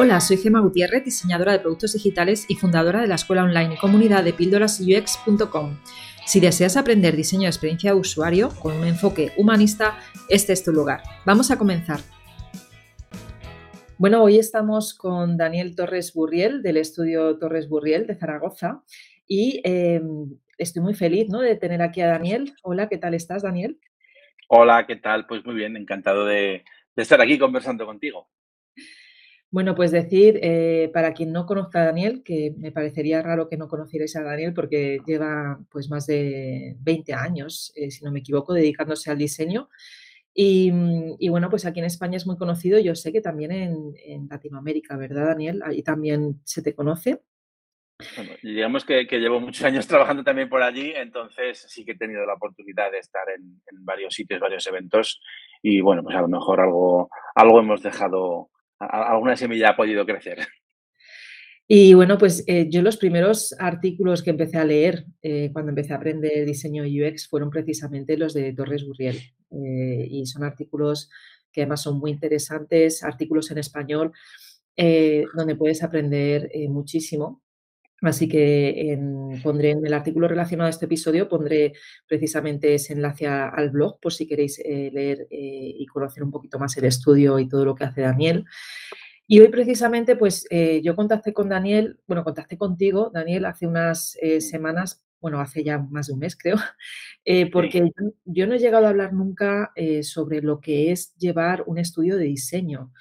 Hola, soy Gema Gutiérrez, diseñadora de productos digitales y fundadora de la escuela online y comunidad de píldorasux.com. Si deseas aprender diseño de experiencia de usuario con un enfoque humanista, este es tu lugar. Vamos a comenzar. Bueno, hoy estamos con Daniel Torres Burriel del estudio Torres Burriel de Zaragoza y em, estoy muy feliz de tener aquí a Daniel. Hola, ¿qué tal estás, Daniel? Hola, ¿qué tal? Pues muy bien, encantado de estar aquí conversando contigo. Bueno, pues decir, eh, para quien no conozca a Daniel, que me parecería raro que no conocierais a Daniel porque lleva pues más de 20 años, eh, si no me equivoco, dedicándose al diseño. Mm, y, bueno, pues aquí en España es muy conocido, yo sé que también en, Latinoamérica, ¿verdad, Daniel? Ahí también se te conoce. Bueno, digamos que, llevo muchos años trabajando también por allí, entonces sí que he tenido la oportunidad de estar en, en varios sitios, varios eventos y bueno, pues a lo mejor algo, algo hemos dejado alguna semilla ha podido crecer. Y bueno, pues eh, yo los primeros artículos que empecé a leer eh, cuando empecé a aprender diseño UX fueron precisamente los de Torres Burriel. Eh, y son artículos que además son muy interesantes, artículos en español, donde puedes aprender muchísimo. Así que pondré en el artículo relacionado a este episodio, pondré precisamente ese enlace al blog por si queréis eh, leer eh, y conocer un poquito más el estudio y todo lo que hace Daniel. Y hoy precisamente, pues eh, yo contacté con Daniel, bueno, contacté contigo, Daniel, hace unas semanas, bueno, hace ya más de un mes creo, porque yo, no he llegado a hablar nunca sobre lo que es llevar un estudio de diseño.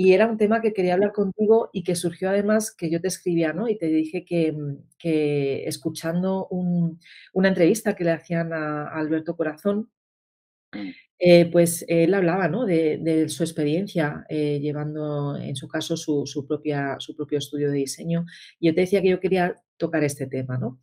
Y era un tema que quería hablar contigo y que surgió además que yo te escribía, ¿no? Y te dije que, mm, escuchando una entrevista que le hacían a, Alberto Corazón, mm. eh, pues él hablaba, ¿no? De, su experiencia eh, llevando, en su caso, su, propia, su propio estudio de diseño. Y yo te decía que yo quería tocar este tema, ¿no?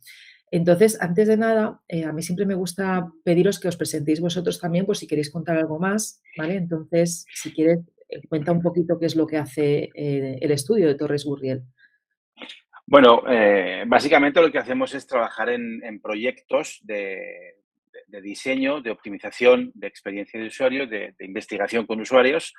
Entonces, antes de nada, eh, a mí siempre me gusta pediros que os presentéis vosotros también por si queréis contar algo más, ¿vale? Entonces, si quieres, cuenta un poquito qué es lo que hace eh, el estudio de Torres Burriel. Bueno, eh, básicamente lo que hacemos es trabajar en, proyectos de, diseño, de optimización, de experiencia de usuario, de, investigación con usuarios.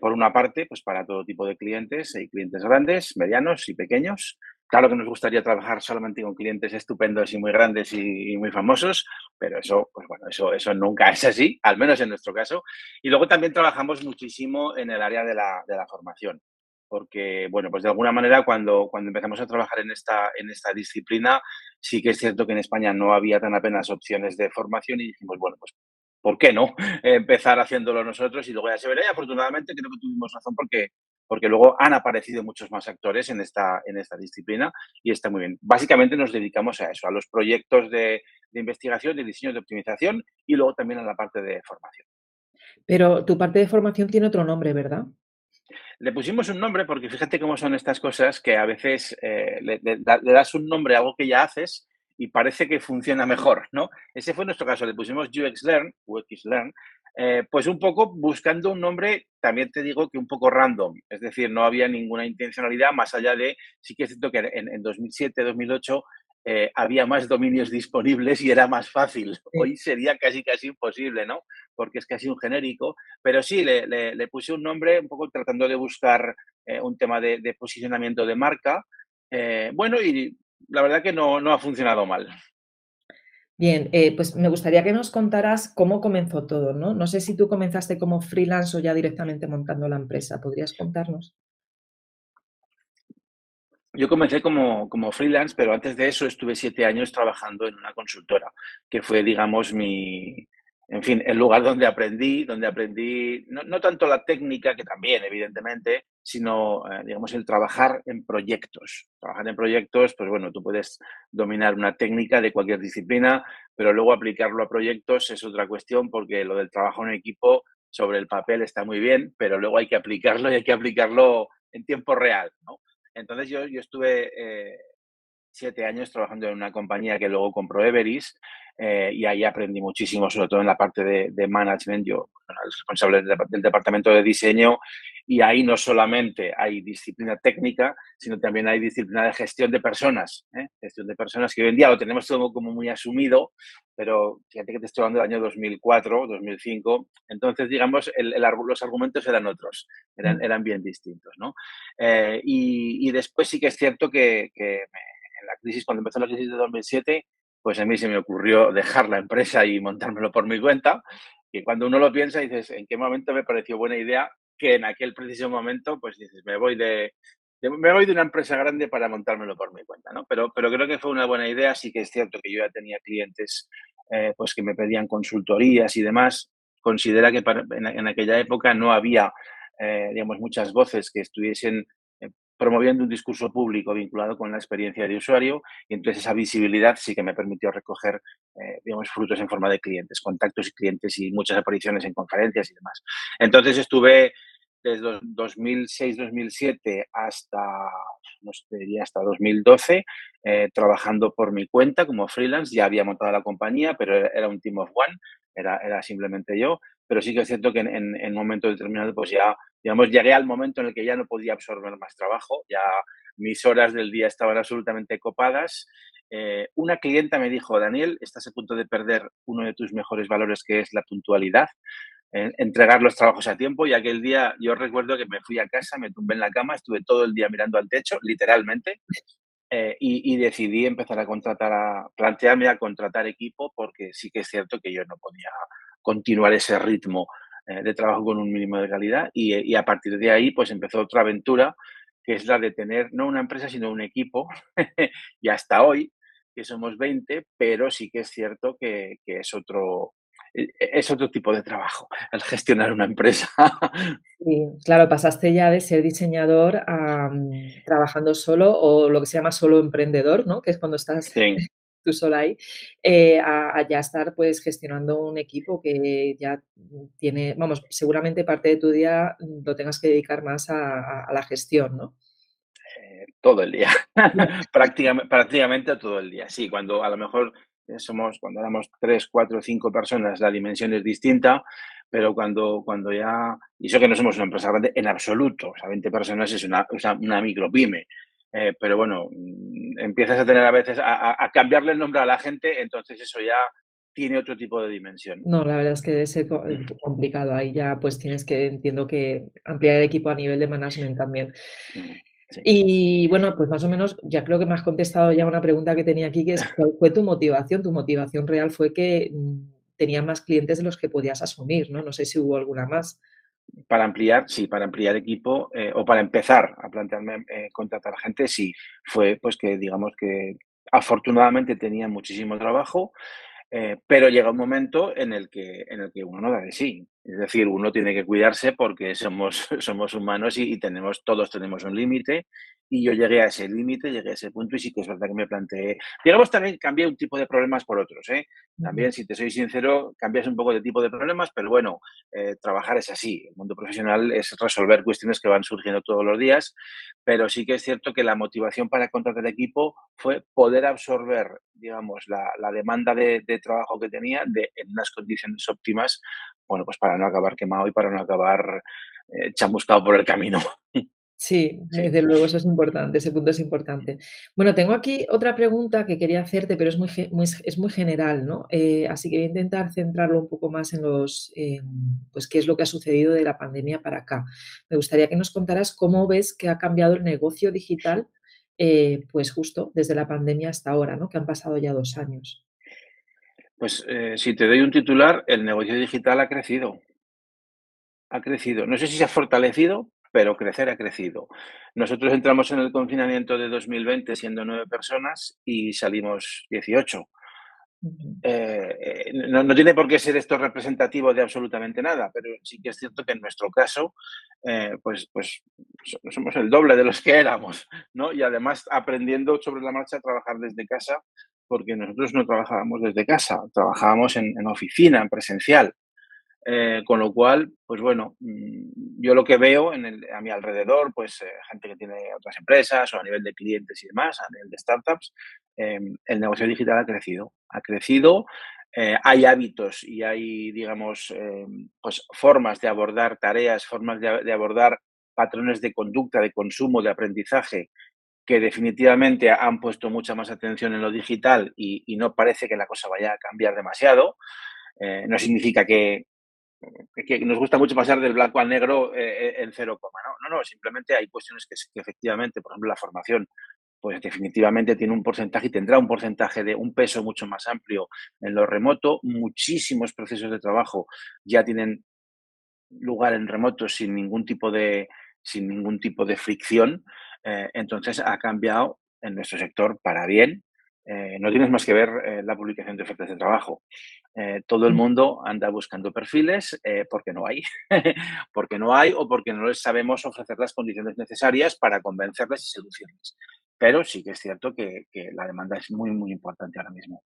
por una parte, pues para todo tipo de clientes, hay clientes grandes, medianos y pequeños. Claro que nos gustaría trabajar solamente con clientes estupendos y muy grandes y, muy famosos, pero eso, pues bueno, eso, eso nunca es así, al menos en nuestro caso. Y luego también trabajamos muchísimo en el área de la, de la formación, porque, bueno, pues de alguna manera cuando, cuando empezamos a trabajar en esta, en esta disciplina, sí que es cierto que en España no había tan apenas opciones de formación y dijimos, bueno, pues ¿por qué no empezar haciéndolo nosotros? Y luego ya se verá. Y afortunadamente creo que tuvimos razón porque porque luego han aparecido muchos más actores en esta, en esta disciplina y está muy bien. Básicamente nos dedicamos a eso, a los proyectos de, investigación, de diseño, de optimización y luego también a la parte de formación. Pero tu parte de formación tiene otro nombre, ¿verdad? Le pusimos un nombre porque fíjate cómo son estas cosas que a veces eh, le, das un nombre a algo que ya haces y parece que funciona mejor, ¿no? Ese fue nuestro caso, le pusimos UX Learn, UX Learn, eh, pues un poco buscando un nombre, también te digo que un poco random, es decir, no había ninguna intencionalidad más allá de, sí que es cierto que en, 2007, 2008 eh, había más dominios disponibles y era más fácil. Hoy sería casi casi imposible, ¿no? Porque es casi un genérico, pero sí, le, puse un nombre un poco tratando de buscar eh, un tema de, posicionamiento de marca. bueno, y la verdad que no, no ha funcionado mal. Bien, eh, pues me gustaría que nos contaras cómo comenzó todo, ¿no? No sé si tú comenzaste como freelance o ya directamente montando la empresa. ¿Podrías contarnos? Yo comencé como, como, freelance, pero antes de eso estuve siete años trabajando en una consultora, que fue, digamos, mi, en fin, el lugar donde aprendí, donde aprendí no, tanto la técnica, que también, evidentemente, sino, eh, digamos, el trabajar en proyectos. Trabajar en proyectos, pues bueno, tú puedes dominar una técnica de cualquier disciplina, pero luego aplicarlo a proyectos es otra cuestión porque lo del trabajo en equipo sobre el papel está muy bien, pero luego hay que aplicarlo y hay que aplicarlo en tiempo real. Entonces yo, yo estuve eh, siete años trabajando en una compañía que luego compró Everis eh, y ahí aprendí muchísimo, sobre todo en la parte de, management. Yo, el responsable del, departamento de diseño y ahí no solamente hay disciplina técnica, sino también hay disciplina de gestión de personas, ¿eh? gestión de personas que hoy en día lo tenemos todo como muy asumido, pero fíjate que te estoy hablando del año 2004, 2005, entonces digamos el, los argumentos eran otros, eran, mm. eran bien distintos, ¿no? Eh, y, y, después sí que es cierto que, que en la crisis, cuando empezó la crisis de 2007, pues a mí se me ocurrió dejar la empresa y montármelo por mi cuenta. Y cuando uno lo piensa, dices, ¿en qué momento me pareció buena idea que en aquel preciso momento, pues dices, me voy de, me voy de una empresa grande para montármelo por mi cuenta, ¿no? Pero, pero creo que fue una buena idea. Sí que es cierto que yo ya tenía clientes eh, pues que me pedían consultorías y demás. Considera que en, aquella época no había, eh, digamos, muchas voces que estuviesen promoviendo un discurso público vinculado con la experiencia de usuario y entonces esa visibilidad sí que me permitió recoger, eh, digamos, frutos en forma de clientes, contactos y clientes y muchas apariciones en conferencias y demás. Entonces estuve desde 2006-2007 hasta, no sé, diría hasta 2012, eh, trabajando por mi cuenta como freelance. Ya había montado la compañía, pero era un team of one, era, era simplemente yo. Pero sí que es cierto que en, en, en un momento determinado, pues ya digamos, llegué al momento en el que ya no podía absorber más trabajo, ya mis horas del día estaban absolutamente copadas. Eh, una clienta me dijo, Daniel, estás a punto de perder uno de tus mejores valores, que es la puntualidad, eh, entregar los trabajos a tiempo. Y aquel día yo recuerdo que me fui a casa, me tumbé en la cama, estuve todo el día mirando al techo, literalmente, eh, y, y, decidí empezar a contratar, a plantearme a contratar equipo, porque sí que es cierto que yo no podía continuar ese ritmo eh, de trabajo con un mínimo de calidad y, a partir de ahí pues empezó otra aventura que es la de tener no una empresa sino un equipo y hasta hoy que somos 20 pero sí que es cierto que, es otro e, e, es otro tipo de trabajo el gestionar una empresa. Sí, claro, pasaste ya de ser diseñador a mm, trabajando solo o lo que se llama solo emprendedor, ¿no? Que es cuando estás tú sola ahí, eh, a, ya estar pues gestionando un equipo que ya tiene, vamos, seguramente parte de tu día lo tengas que dedicar más a, la gestión, ¿no? Eh, todo el día, prácticamente, prácticamente todo el día. Sí, cuando a lo mejor somos, cuando éramos tres, cuatro, cinco personas, la dimensión es distinta, pero cuando, cuando ya, y eso que no somos una empresa grande en absoluto, o sea, 20 personas es una, una micropyme, eh, pero bueno, mm, empiezas a tener a veces a, cambiarle el nombre a la gente, entonces eso ya tiene otro tipo de dimensión. No, la verdad es que es complicado. Ahí ya pues tienes que, entiendo que ampliar el equipo a nivel de management también. Mm, y bueno, pues más o menos ya creo que me has contestado ya una pregunta que tenía aquí, que es ¿cuál fue tu motivación? Tu motivación real fue que mm, tenías más clientes de los que podías asumir, ¿no? No sé si hubo alguna más para ampliar, sí, para ampliar equipo eh, o para empezar a plantearme eh, contratar gente, sí, fue pues que digamos que afortunadamente tenía muchísimo trabajo, eh, pero llega un momento en el, que, en el que uno no da de sí. Es decir, uno tiene que cuidarse porque somos, somos humanos y, y tenemos, todos tenemos un límite. Y yo llegué a ese límite, llegué a ese punto y sí que es verdad que me planteé, digamos también cambié un tipo de problemas por otros, ¿eh? También, si te soy sincero, cambias un poco de tipo de problemas, pero bueno, eh, trabajar es así, el mundo profesional es resolver cuestiones que van surgiendo todos los días, pero sí que es cierto que la motivación para contratar equipo fue poder absorber, digamos, la, la demanda de, de, trabajo que tenía de, en unas condiciones óptimas, bueno, pues para no acabar quemado y para no acabar eh, chamuscado por el camino. Sí, desde luego eso es importante, ese punto es importante. Bueno, tengo aquí otra pregunta que quería hacerte, pero es muy, es muy general, ¿no? Eh, así que voy a intentar centrarlo un poco más en los, pues qué es lo que ha sucedido de la pandemia para acá. Me gustaría que nos contaras cómo ves que ha cambiado el negocio digital, eh, pues justo desde la pandemia hasta ahora, ¿no? Que han pasado ya dos años. Pues eh, si te doy un titular, el negocio digital ha crecido. Ha crecido. No sé si se ha fortalecido, pero crecer ha crecido. Nosotros entramos en el confinamiento de 2020 siendo nueve personas y salimos 18. Eh, eh, no, tiene por qué ser esto representativo de absolutamente nada, pero sí que es cierto que en nuestro caso, eh, pues, pues somos el doble de los que éramos, ¿no? Y además aprendiendo sobre la marcha a trabajar desde casa, porque nosotros no trabajábamos desde casa, trabajábamos en, oficina, en presencial. Eh, con lo cual, pues bueno, mm, yo lo que veo en el, a mi alrededor, pues eh, gente que tiene otras empresas o a nivel de clientes y demás, a nivel de startups, em, el negocio digital ha crecido. Ha crecido, eh, hay hábitos y hay, digamos, em, pues formas de abordar tareas, formas de, abordar patrones de conducta, de consumo, de aprendizaje, que definitivamente han puesto mucha más atención en lo digital y, no parece que la cosa vaya a cambiar demasiado. Eh, no significa que, nos gusta mucho pasar del blanco al negro eh, en cero coma, ¿no? No, no, simplemente hay cuestiones que, que, efectivamente, por ejemplo, la formación, pues definitivamente tiene un porcentaje y tendrá un porcentaje de un peso mucho más amplio en lo remoto. Muchísimos procesos de trabajo ya tienen lugar en remoto sin ningún tipo de, sin ningún tipo de fricción. Eh, entonces ha cambiado en nuestro sector para bien. Eh, no tienes más que ver eh, la publicación de ofertas de trabajo. todo el mm. mundo anda buscando perfiles porque no hay, porque no hay o porque no les sabemos ofrecer las condiciones necesarias para convencerles y seducirles. Pero sí que es cierto que, que la demanda es muy, muy importante ahora mismo.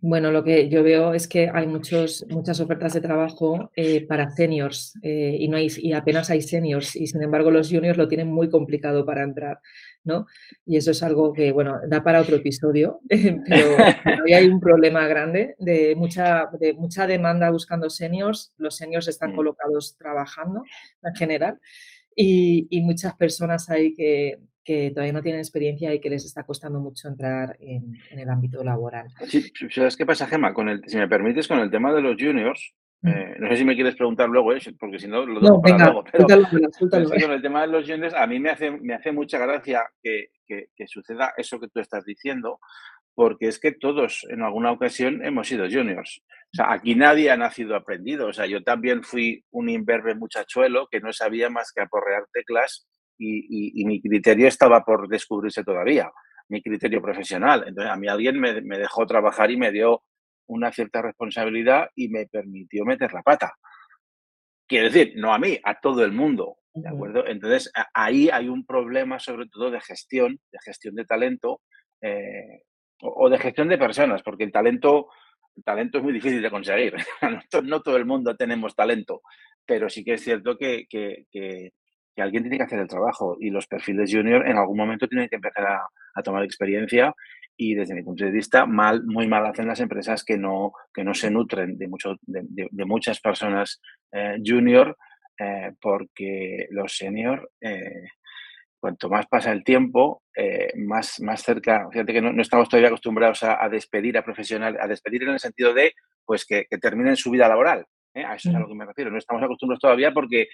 Bueno, lo que yo veo es que hay muchos, muchas ofertas de trabajo eh, para seniors eh, y, no hay, y apenas hay seniors y sin embargo los juniors lo tienen muy complicado para entrar, ¿no? Y eso es algo que, bueno, da para otro episodio, pero hoy hay un problema grande de mucha, de mucha demanda buscando seniors. Los seniors están mm. colocados trabajando en general y, y muchas personas hay que, que todavía no tienen experiencia y que les está costando mucho entrar en, el ámbito laboral. Sí, ¿sabes qué pasa, Gemma? Con el, si me permites, con el tema de los juniors, mm. eh, no sé si me quieres preguntar luego, ¿eh? porque si no lo dejo para luego. Pero, con el tema de los juniors, a mí me hace, me hace mucha gracia que, que, suceda eso que tú estás diciendo, porque es que todos en alguna ocasión hemos sido juniors. O sea, aquí nadie ha nacido aprendido. O sea, yo también fui un imberbe muchachuelo que no sabía más que aporrear teclas y, mi criterio estaba por descubrirse todavía, mi criterio profesional. Entonces, a mí alguien me, dejó trabajar y me dio una cierta responsabilidad y me permitió meter la pata. Quiero decir, no a mí, a todo el mundo. ¿De acuerdo? Entonces, ahí hay un problema sobre todo de gestión, de gestión de talento eh, o, de gestión de personas, porque el talento, el talento es muy difícil de conseguir. no, todo el mundo tenemos talento, pero sí que es cierto que, que, que alguien tiene que hacer el trabajo y los perfiles junior en algún momento tienen que empezar a, tomar experiencia y desde mi punto de vista mal, muy mal hacen las empresas que no, que no se nutren de, mucho, de, muchas personas eh, junior eh, porque los senior eh, cuanto más pasa el tiempo, más, más cerca, fíjate que no, estamos todavía acostumbrados a, despedir a profesionales, a despedir en el sentido de pues que, que terminen su vida laboral. A eso es a lo que me refiero. No estamos acostumbrados todavía porque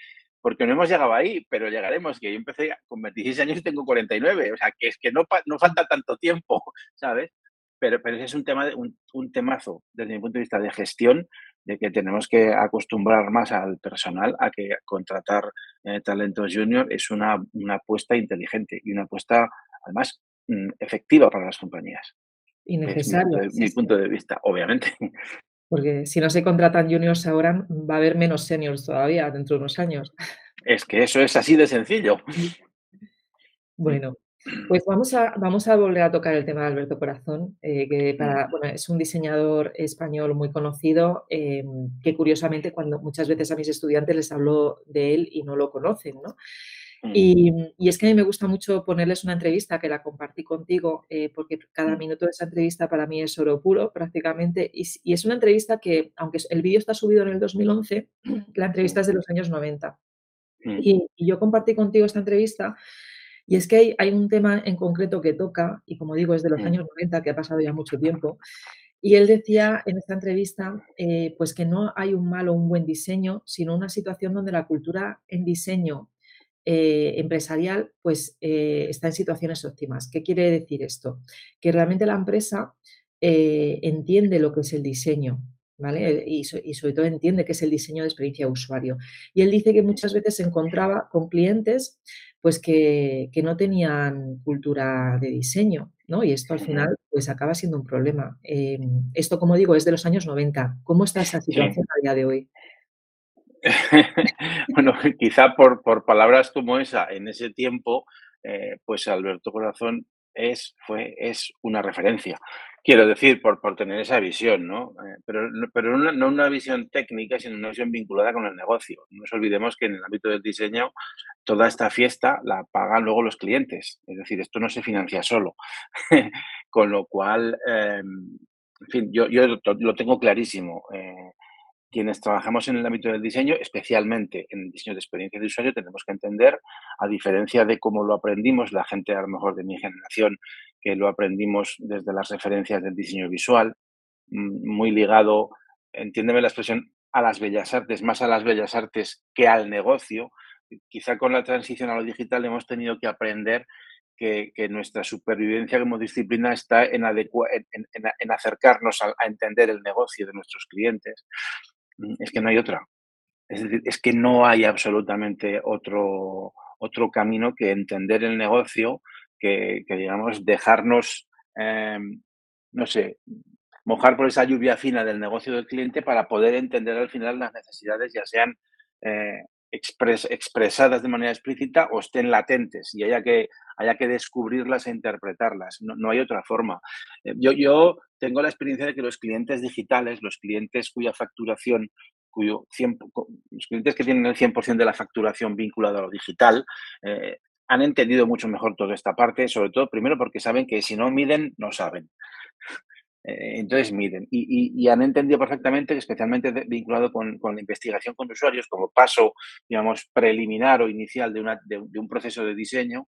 porque no hemos llegado ahí, pero llegaremos, que yo empecé con 26 años y tengo 49, o sea, que es que no, no falta tanto tiempo, ¿sabes? Pero, pero ese es un, tema de, un, un, temazo desde mi punto de vista de gestión, de que tenemos que acostumbrar más al personal a que contratar eh, talentos junior es una, una apuesta inteligente y una apuesta, además, mm, efectiva para las compañías. Y necesaria. Desde mi punto de vista, obviamente. Porque si no se contratan juniors ahora, va a haber menos seniors todavía dentro de unos años. Es que eso es así de sencillo. Bueno, pues vamos a, vamos a volver a tocar el tema de Alberto Corazón, eh, que para, bueno, es un diseñador español muy conocido, em, que curiosamente cuando muchas veces a mis estudiantes les hablo de él y no lo conocen, ¿no? Y, es que a mí me gusta mucho ponerles una entrevista que la compartí contigo, eh, porque cada minuto de esa entrevista para mí es oro puro prácticamente. Y, es una entrevista que, aunque el vídeo está subido en el 2011, la entrevista es de los años 90. Y, yo compartí contigo esta entrevista. Y es que hay, un tema en concreto que toca, y como digo, es de los años 90, que ha pasado ya mucho tiempo. Y él decía en esta entrevista, eh, pues que no hay un mal o un buen diseño, sino una situación donde la cultura en diseño eh, empresarial pues eh, está en situaciones óptimas. ¿Qué quiere decir esto? Que realmente la empresa eh, entiende lo que es el diseño, ¿vale? Y, sobre todo entiende que es el diseño de experiencia de usuario. Y él dice que muchas veces se encontraba con clientes pues que, no tenían cultura de diseño, ¿no? Y esto al final pues acaba siendo un problema. esto, como digo, es de los años 90. ¿Cómo está esa situación a día de hoy? bueno, quizá por, por, palabras como esa, en ese tiempo, eh, pues Alberto Corazón es, fue, es una referencia. Quiero decir, por, por tener esa visión, ¿no? Eh, pero pero no una visión técnica, sino una visión vinculada con el negocio. No nos olvidemos que en el ámbito del diseño, toda esta fiesta la pagan luego los clientes. Es decir, esto no se financia solo. con lo cual, em, en fin, yo, yo lo tengo clarísimo. Eh, quienes trabajamos en el ámbito del diseño, especialmente en el diseño de experiencia de usuario, tenemos que entender, a diferencia de cómo lo aprendimos la gente a lo mejor de mi generación, que lo aprendimos desde las referencias del diseño visual, mm, muy ligado, entiéndeme la expresión, a las bellas artes, más a las bellas artes que al negocio. Quizá con la transición a lo digital hemos tenido que aprender que, nuestra supervivencia como disciplina está en, acercarnos a, entender el negocio de nuestros clientes. Mm, es que no hay otra. Es decir, es que no hay absolutamente otro, otro camino que entender el negocio, que, digamos, dejarnos, em, no sé, mojar por esa lluvia fina del negocio del cliente para poder entender al final las necesidades, ya sean eh, expresadas de manera explícita o estén latentes y haya que, haya que descubrirlas e interpretarlas. No, hay otra forma. Eh, yo, yo tengo la experiencia de que los clientes digitales, los clientes cuya facturación, cuyo los clientes que tienen el 100% de la facturación vinculada a lo digital, eh, han entendido mucho mejor toda esta parte, sobre todo primero porque saben que si no miden, no saben. Eh, entonces miden y, han entendido perfectamente, especialmente vinculado con, la investigación con usuarios como paso, digamos, preliminar o inicial de, un proceso de diseño,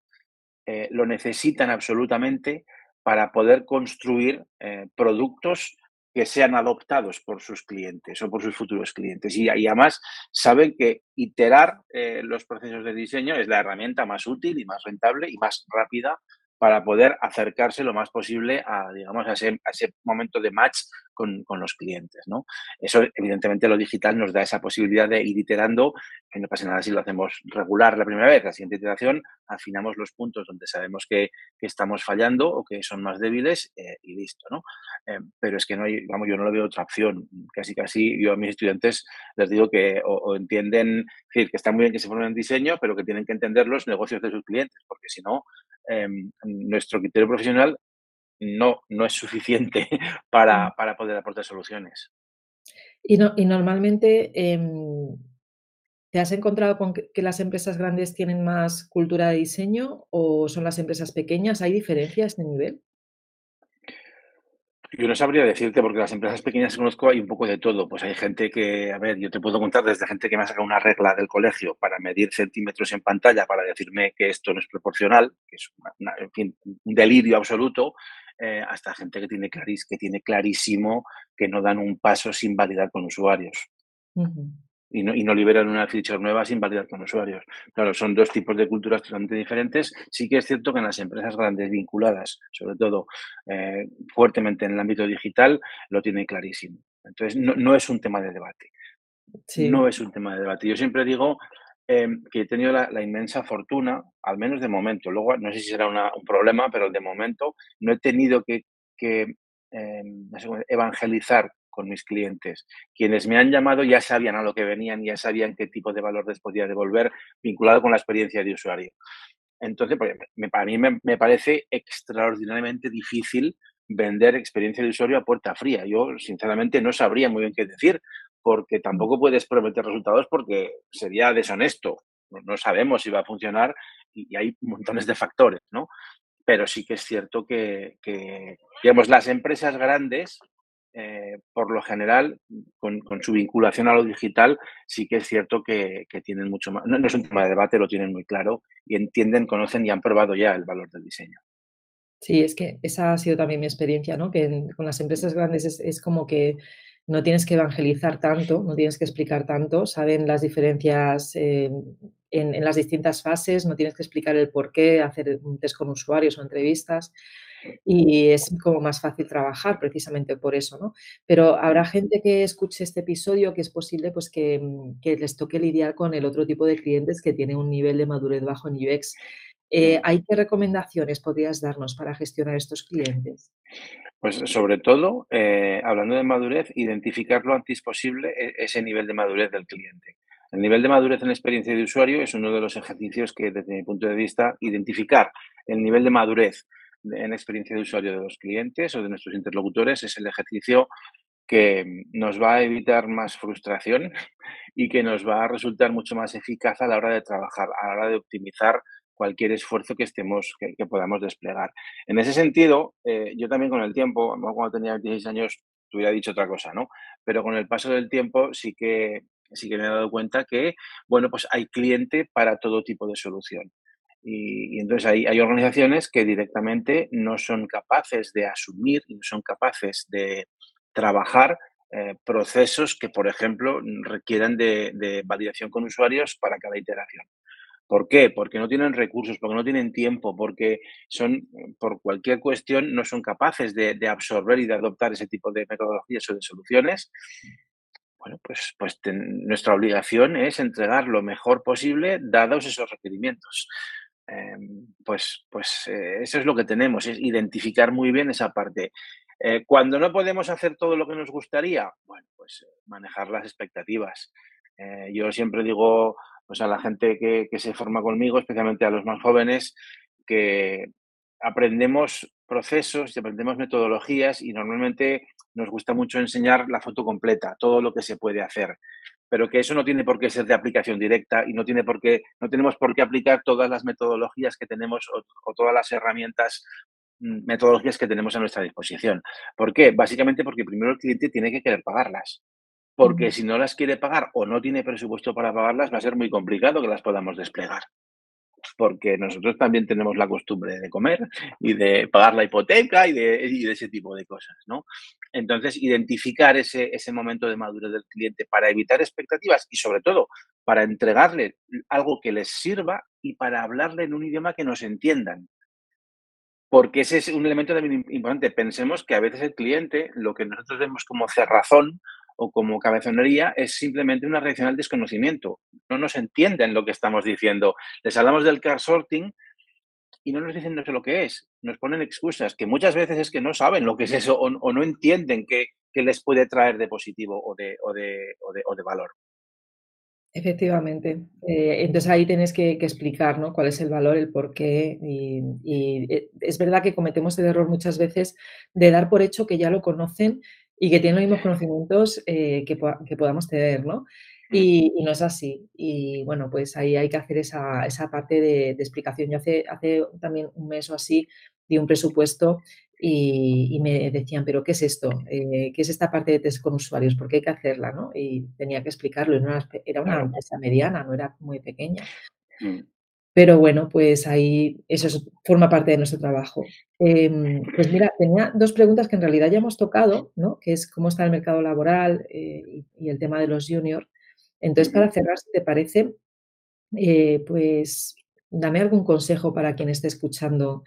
eh, lo necesitan absolutamente para poder construir eh, productos que sean adoptados por sus clientes o por sus futuros clientes. Y, además saben que iterar los procesos de diseño es la herramienta más útil y más rentable y más rápida para poder acercarse lo más posible a, digamos, a ese, momento de match con, los clientes, ¿no? Eso, evidentemente, lo digital nos da esa posibilidad de ir iterando, que no pasa nada si lo hacemos regular la primera vez, la siguiente iteración afinamos los puntos donde sabemos que, estamos fallando o que son más débiles eh, y listo, ¿no? Eh, pero es que no hay, vamos, yo no lo veo otra opción. Casi, casi yo a mis estudiantes les digo que o, entienden, decir, que está muy bien que se formen en diseño, pero que tienen que entender los negocios de sus clientes, porque si no, Em, nuestro criterio profesional no, no es suficiente para, para poder aportar soluciones. Y, no, y normalmente, em, ¿te has encontrado con que, las empresas grandes tienen más cultura de diseño o son las empresas pequeñas? ¿Hay diferencias de nivel? Yo no sabría decirte, porque las empresas pequeñas que conozco hay un poco de todo. Pues hay gente que, a ver, yo te puedo contar desde gente que me ha sacado una regla del colegio para medir centímetros en pantalla para decirme que esto no es proporcional, que es un delirio absoluto, eh, hasta gente que tiene, claris, que tiene clarísimo que no dan un paso sin validar con usuarios y no, y no liberan una feature nueva sin validar con usuarios. Claro, son dos tipos de culturas totalmente diferentes. Sí que es cierto que en las empresas grandes vinculadas, sobre todo eh, fuertemente en el ámbito digital, lo tienen clarísimo. Entonces, no, no es un tema de debate. No es un tema de debate. Yo siempre digo em, que he tenido la, inmensa fortuna, al menos de momento, luego no sé si será un problema, pero de momento no he tenido que, em, evangelizar con mis clientes. Quienes me han llamado ya sabían a lo que venían, ya sabían qué tipo de valor les podía devolver vinculado con la experiencia de usuario. Entonces, para mí me, parece extraordinariamente difícil vender experiencia de usuario a puerta fría. Yo, sinceramente, no sabría muy bien qué decir, porque tampoco puedes prometer resultados porque sería deshonesto. No, sabemos si va a funcionar y, hay montones de factores, ¿no? Pero sí que es cierto que, que digamos, las empresas grandes eh, por lo general, con, su vinculación a lo digital, sí que es cierto que, tienen mucho más, no, es un tema de debate, lo tienen muy claro y entienden, conocen y han probado ya el valor del diseño. Sí, es que esa ha sido también mi experiencia, ¿no? Que con las empresas grandes es, como que no tienes que evangelizar tanto, no tienes que explicar tanto, saben las diferencias eh, en, las distintas fases, no tienes que explicar el por qué, hacer un test con usuarios o entrevistas y es como más fácil trabajar precisamente por eso, ¿no? Pero habrá gente que escuche este episodio que es posible pues que, que les toque lidiar con el otro tipo de clientes que tiene un nivel de madurez bajo en UX. Eh, ¿Hay qué recomendaciones podrías darnos para gestionar estos clientes? Pues sobre todo, eh, hablando de madurez, identificar lo antes posible e, ese nivel de madurez del cliente. El nivel de madurez en experiencia de usuario es uno de los ejercicios que, desde mi punto de vista, identificar el nivel de madurez en experiencia de usuario de los clientes o de nuestros interlocutores es el ejercicio que nos va a evitar más frustración y que nos va a resultar mucho más eficaz a la hora de trabajar, a la hora de optimizar cualquier esfuerzo que estemos que, podamos desplegar. En ese sentido, eh, yo también con el tiempo, cuando tenía 16 años, te hubiera dicho otra cosa, ¿no? Pero con el paso del tiempo sí que, sí que me he dado cuenta que, bueno, pues hay cliente para todo tipo de solución. Y, entonces hay, hay, organizaciones que directamente no son capaces de asumir, no son capaces de trabajar eh, procesos que, por ejemplo, requieran de, de, validación con usuarios para cada iteración. ¿Por qué? Porque no tienen recursos, porque no tienen tiempo, porque son, por cualquier cuestión, no son capaces de, absorber y de adoptar ese tipo de metodologías o de soluciones bueno, pues, pues nuestra obligación es entregar lo mejor posible dados esos requerimientos. Em, pues, pues eh, eso es lo que tenemos, es identificar muy bien esa parte. Eh, cuando no podemos hacer todo lo que nos gustaría, bueno, pues eh, manejar las expectativas. yo siempre digo pues a la gente que, que, se forma conmigo, especialmente a los más jóvenes, que aprendemos procesos y aprendemos metodologías y normalmente nos gusta mucho enseñar la foto completa, todo lo que se puede hacer, pero que eso no tiene por qué ser de aplicación directa y no tiene por qué, no tenemos por qué aplicar todas las metodologías que tenemos o, todas las herramientas mm, metodologías que tenemos a nuestra disposición. ¿Por qué? Básicamente porque primero el cliente tiene que querer pagarlas. Porque si no las quiere pagar o no tiene presupuesto para pagarlas, va a ser muy complicado que las podamos desplegar porque nosotros también tenemos la costumbre de comer y de pagar la hipoteca y de, ese tipo de cosas, ¿no? Entonces, identificar ese, ese momento de madurez del cliente para evitar expectativas y sobre todo para entregarle algo que les sirva y para hablarle en un idioma que nos entiendan. Porque ese es un elemento también importante. Pensemos que a veces el cliente, lo que nosotros vemos como cerrazón, o como cabezonería es simplemente una reacción al desconocimiento. No nos entienden lo que estamos diciendo. Les hablamos del car sorting y no nos dicen no sé lo que es. Nos ponen excusas que muchas veces es que no saben lo que es eso o, no entienden qué, les puede traer de positivo o de, o de, o de, valor. Efectivamente. Eh, entonces ahí tienes que, explicar ¿no? cuál es el valor, el por qué. Y, y, eh, es verdad que cometemos el error muchas veces de dar por hecho que ya lo conocen y que tienen los mismos conocimientos eh, que, que, podamos tener, ¿no? Mm. Y, no es así. Y bueno, pues ahí hay que hacer esa, esa parte de, explicación. Yo hace, hace también un mes o así di un presupuesto y, me decían, pero ¿qué es esto? Eh, ¿Qué es esta parte de test con usuarios? ¿Por qué hay que hacerla? ¿no? Y tenía que explicarlo. Era una empresa mediana, no era muy pequeña. Pero bueno, pues ahí eso forma parte de nuestro trabajo. Em, pues mira, tenía dos preguntas que en realidad ya hemos tocado, ¿no? Que es cómo está el mercado laboral eh, y, el tema de los juniors. Entonces, para cerrar, si te parece, eh, pues dame algún consejo para quien esté escuchando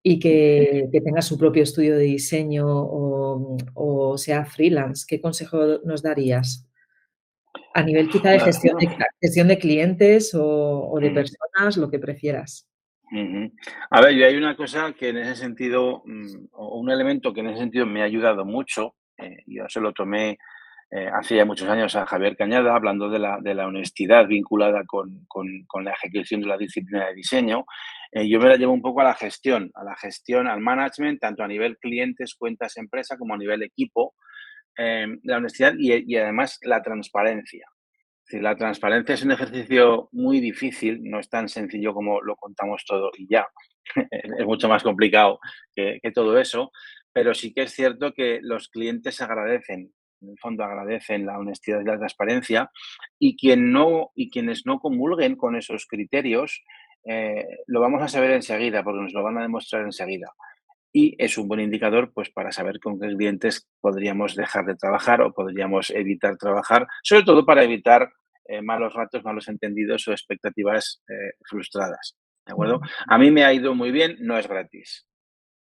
y que, tenga su propio estudio de diseño o sea freelance. ¿Qué consejo nos darías? A nivel quizá de gestión de, gestión de clientes o, de personas, lo que prefieras. A ver, yo hay una cosa que en ese sentido, mm, o un elemento que en ese sentido me ha ayudado mucho, eh, yo se lo tomé eh, hace ya muchos años a Javier Cañada, hablando de la, de la honestidad vinculada con, con, la ejecución de la disciplina de diseño. Eh, yo me la llevo un poco a la gestión, a la gestión, al management, tanto a nivel clientes, cuentas, empresa, como a nivel equipo, Em, la honestidad y, además la transparencia. la transparencia es un ejercicio muy difícil, no es tan sencillo como lo contamos todo y ya. es mucho más complicado que, todo eso, pero sí que es cierto que los clientes agradecen, en el fondo agradecen la honestidad y la transparencia y, quien no, y quienes no comulguen con esos criterios eh, lo vamos a saber enseguida porque nos lo van a demostrar enseguida y es un buen indicador pues para saber con qué clientes podríamos dejar de trabajar o podríamos evitar trabajar, sobre todo para evitar eh, malos ratos, malos entendidos o expectativas eh, frustradas. ¿De acuerdo? A mí me ha ido muy bien, no es gratis.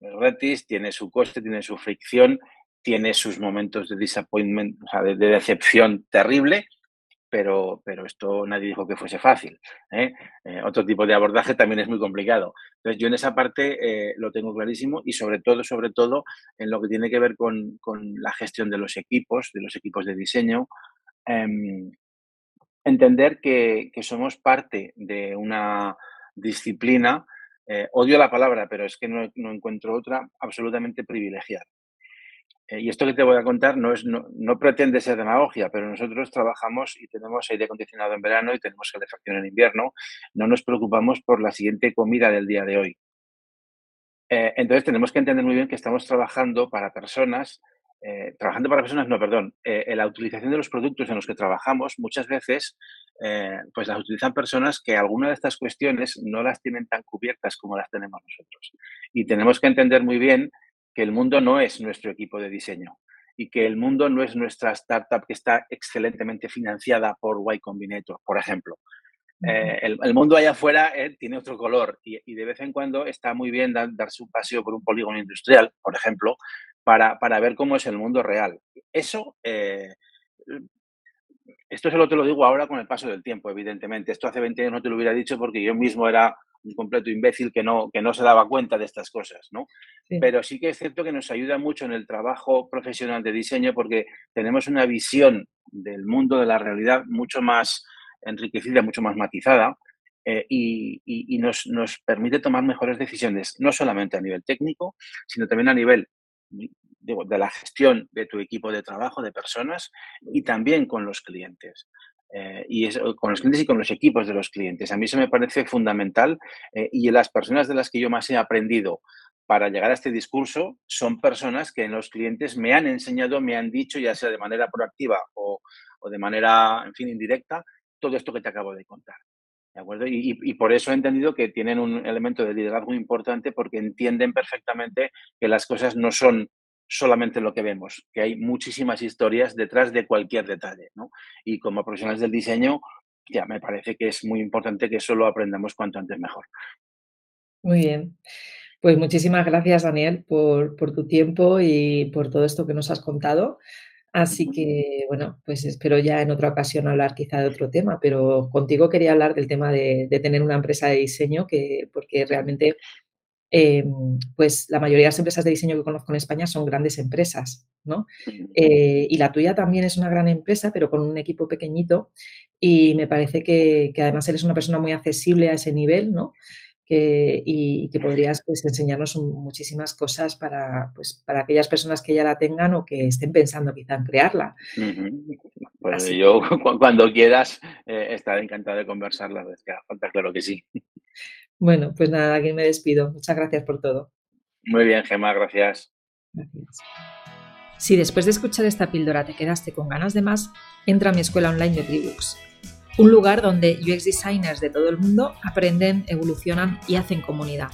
No es gratis, tiene su coste, tiene su fricción, tiene sus momentos de disappointment, o sea, de decepción terrible, pero, pero esto nadie dijo que fuese fácil. ¿eh? Eh, otro tipo de abordaje también es muy complicado. Entonces, yo en esa parte eh, lo tengo clarísimo y sobre todo, sobre todo, en lo que tiene que ver con, la gestión de los equipos, de los equipos de diseño, em, entender que, somos parte de una disciplina, odio la palabra, pero es que no encuentro otra, absolutamente privilegiada. Eh, y esto que te voy a contar no, es, no, pretende ser demagogia, pero nosotros trabajamos y tenemos aire acondicionado en verano y tenemos calefacción en invierno. No nos preocupamos por la siguiente comida del día de hoy. Eh, entonces tenemos que entender muy bien que estamos trabajando para personas eh, trabajando para personas, no, perdón, eh, la utilización de los productos en los que trabajamos muchas veces pues las utilizan personas que algunas de estas cuestiones no las tienen tan cubiertas como las tenemos nosotros. Y tenemos que entender muy bien que el mundo no es nuestro equipo de diseño y que el mundo no es nuestra startup que está excelentemente financiada por Y Combinator, por ejemplo. el, mundo allá afuera tiene otro color y, de vez en cuando está muy bien darse un paseo por un polígono industrial, por ejemplo, para, ver cómo es el mundo real. Eso, eh, esto solo te lo digo ahora con el paso del tiempo, evidentemente. Esto hace 20 años no te lo hubiera dicho porque yo mismo era un completo imbécil que no, que no se daba cuenta de estas cosas, ¿no? Pero sí que es cierto que nos ayuda mucho en el trabajo profesional de diseño porque tenemos una visión del mundo, de la realidad, mucho más enriquecida, mucho más matizada. Eh, y, nos, nos, permite tomar mejores decisiones, no solamente a nivel técnico, sino también a nivel de la gestión de tu equipo de trabajo, de personas, y también con los clientes. Eh, y con los clientes y con los equipos de los clientes. A mí eso me parece fundamental eh, y las personas de las que yo más he aprendido para llegar a este discurso son personas que en los clientes me han enseñado, me han dicho, ya sea de manera proactiva o, o de manera, en fin, indirecta, todo esto que te acabo de contar. ¿De acuerdo? Y, por eso he entendido que tienen un elemento de liderazgo importante porque entienden perfectamente que las cosas no son solamente lo que vemos, que hay muchísimas historias detrás de cualquier detalle. ¿no? Y como profesionales del diseño, ya me parece que es muy importante que eso lo aprendamos cuanto antes mejor. Muy bien. Pues muchísimas gracias, Daniel, por, por tu tiempo y por todo esto que nos has contado. Así que, bueno, pues espero ya en otra ocasión hablar quizá de otro tema, pero contigo quería hablar del tema de, tener una empresa de diseño, que, porque realmente, em, pues la mayoría de las empresas de diseño que conozco en España son grandes empresas, ¿no? Eh, y la tuya también es una gran empresa, pero con un equipo pequeñito y me parece que, que además eres una persona muy accesible a ese nivel, ¿no? y que podrías pues, enseñarnos muchísimas cosas para, pues, para aquellas personas que ya la tengan o que estén pensando quizá en crearla. Pues yo cuando quieras eh, estaré encantado de conversarla, es que falta claro que sí. Bueno, pues nada, aquí me despido. Muchas gracias por todo. Muy bien, Gemma, gracias. Gracias. Si después de escuchar esta píldora te quedaste con ganas de más, entra a mi escuela online de Tribooks un lugar donde UX designers de todo el mundo aprenden, evolucionan y hacen comunidad.